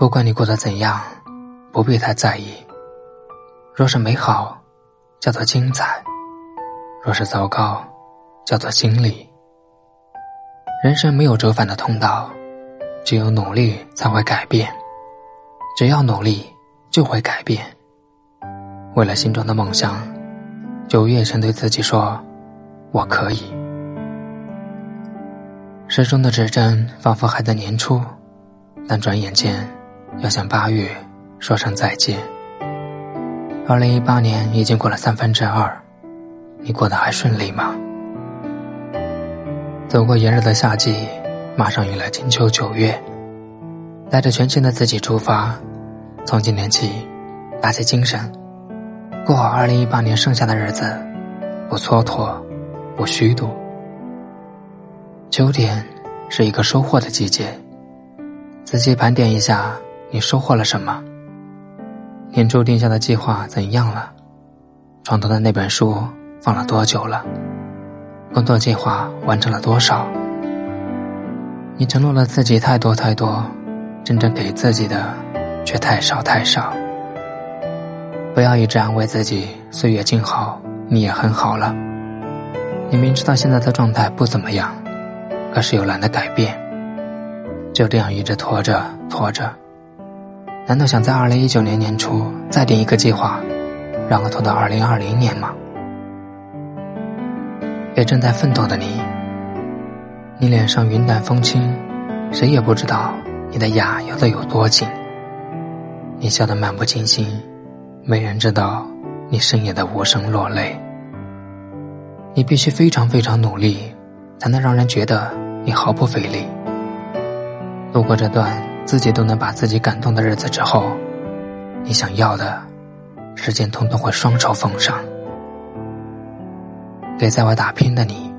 不管你过得怎样，不必太在意。若是美好，叫做精彩；若是糟糕，叫做经历。人生没有折返的通道，只有努力才会改变。只要努力，就会改变。为了心中的梦想，九月曾对自己说：“我可以。”时钟的指针仿佛还在年初，但转眼间要向八月说声再见。二零一八年已经过了三分之二，你过得还顺利吗？走过炎热的夏季，马上迎来金秋九月，带着全新的自己出发，从今天起打起精神，过好二零一八年剩下的日子，不蹉跎，不虚度。秋天是一个收获的季节，仔细盘点一下，你收获了什么？年初定下的计划怎样了？床头的那本书放了多久了？工作计划完成了多少？你承诺了自己太多太多，真正给自己的却太少太少。不要一直安慰自己，岁月静好，你也很好了。你明知道现在的状态不怎么样。可是又懒得改变，就这样一直拖着拖着。难道想在二零一九年年初再定一个计划，然后拖到二零二零年吗？给正在奋斗的你，你脸上云淡风轻，谁也不知道你的牙咬得有多紧。你笑得漫不经心，没人知道你深夜的无声落泪。你必须非常非常努力。才能让人觉得你毫不费力。度过这段自己都能把自己感动的日子之后，你想要的，时间通通会双手奉上。给在外打拼的你，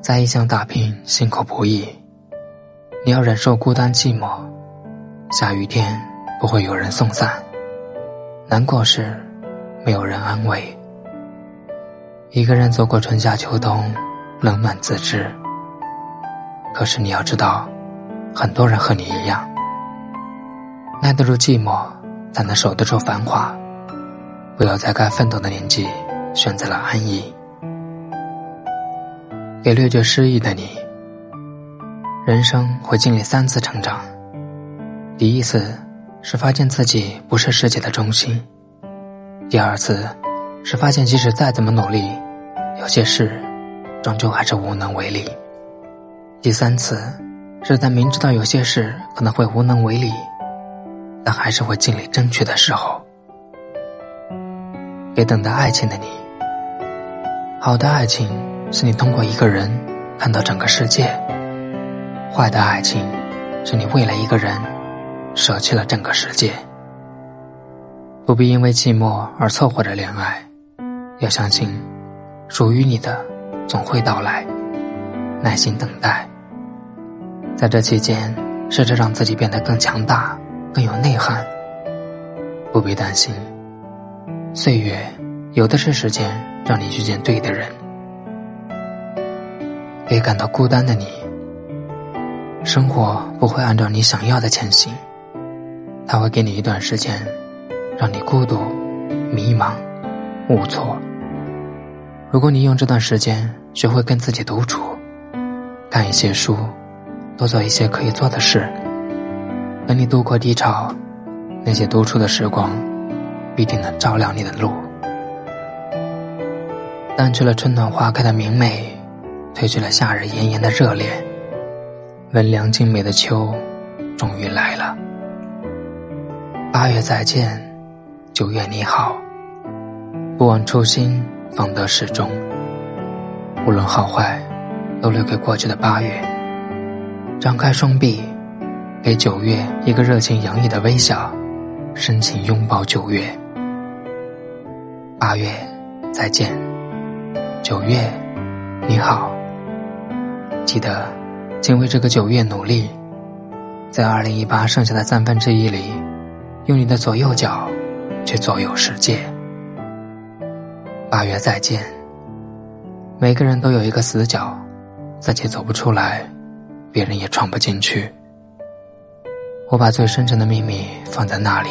在异乡打拼辛苦不易，你要忍受孤单寂寞，下雨天不会有人送伞，难过时没有人安慰，一个人走过春夏秋冬。冷暖自知。可是你要知道，很多人和你一样，耐得住寂寞，才能守得住繁华。不要在该奋斗的年纪选择了安逸。给略觉失意的你，人生会经历三次成长。第一次是发现自己不是世界的中心；第二次是发现即使再怎么努力，有些事。终究还是无能为力。第三次，是在明知道有些事可能会无能为力，但还是会尽力争取的时候。给等待爱情的你，好的爱情是你通过一个人看到整个世界；坏的爱情是你为了一个人舍弃了整个世界。不必因为寂寞而凑合着恋爱，要相信，属于你的。总会到来，耐心等待。在这期间，试着让自己变得更强大、更有内涵。不必担心，岁月有的是时间让你遇见对的人。给感到孤单的你，生活不会按照你想要的前行，它会给你一段时间，让你孤独、迷茫、无措。如果你用这段时间学会跟自己独处，看一些书，多做一些可以做的事，等你度过低潮，那些独处的时光必定能照亮你的路。淡去了春暖花开的明媚，褪去了夏日炎炎的热烈，温凉静美的秋终于来了。八月再见，九月你好，不忘初心。方得始终，无论好坏，都留给过去的八月。张开双臂，给九月一个热情洋溢的微笑，深情拥抱九月。八月再见，九月你好。记得，请为这个九月努力，在二零一八剩下的三分之一里，用你的左右脚去左右世界。八月再见。每个人都有一个死角，自己走不出来，别人也闯不进去。我把最深沉的秘密放在那里。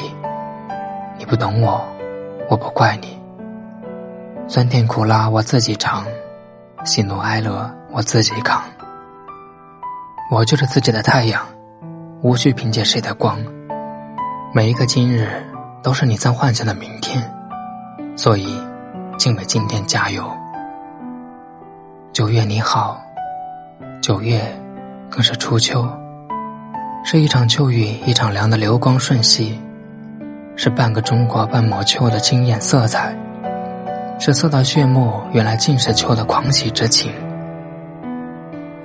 你不懂我，我不怪你。酸甜苦辣我自己尝，喜怒哀乐我自己扛。我就是自己的太阳，无需凭借谁的光。每一个今日都是你在幻想的明天，所以，请为今天加油。九月你好，九月更是初秋，是一场秋雨一场凉的流光瞬息，是半个中国半抹秋的惊艳色彩，是色到血目原来尽是秋的狂喜之情。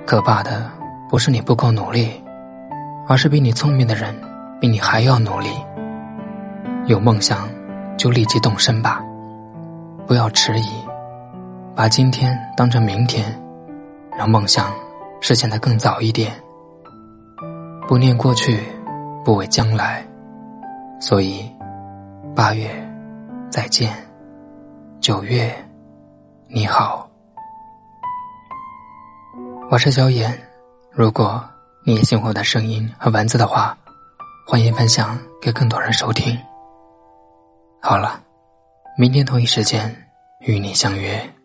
可怕的。不是你不够努力，而是比你聪明的人比你还要努力。有梦想，就立即动身吧，不要迟疑，把今天当成明天，让梦想实现的更早一点。不念过去，不畏将来，所以八月再见，九月你好，我是小野。如果你也喜欢我的声音和文字的话，欢迎分享给更多人收听。好了，明天同一时间与你相约。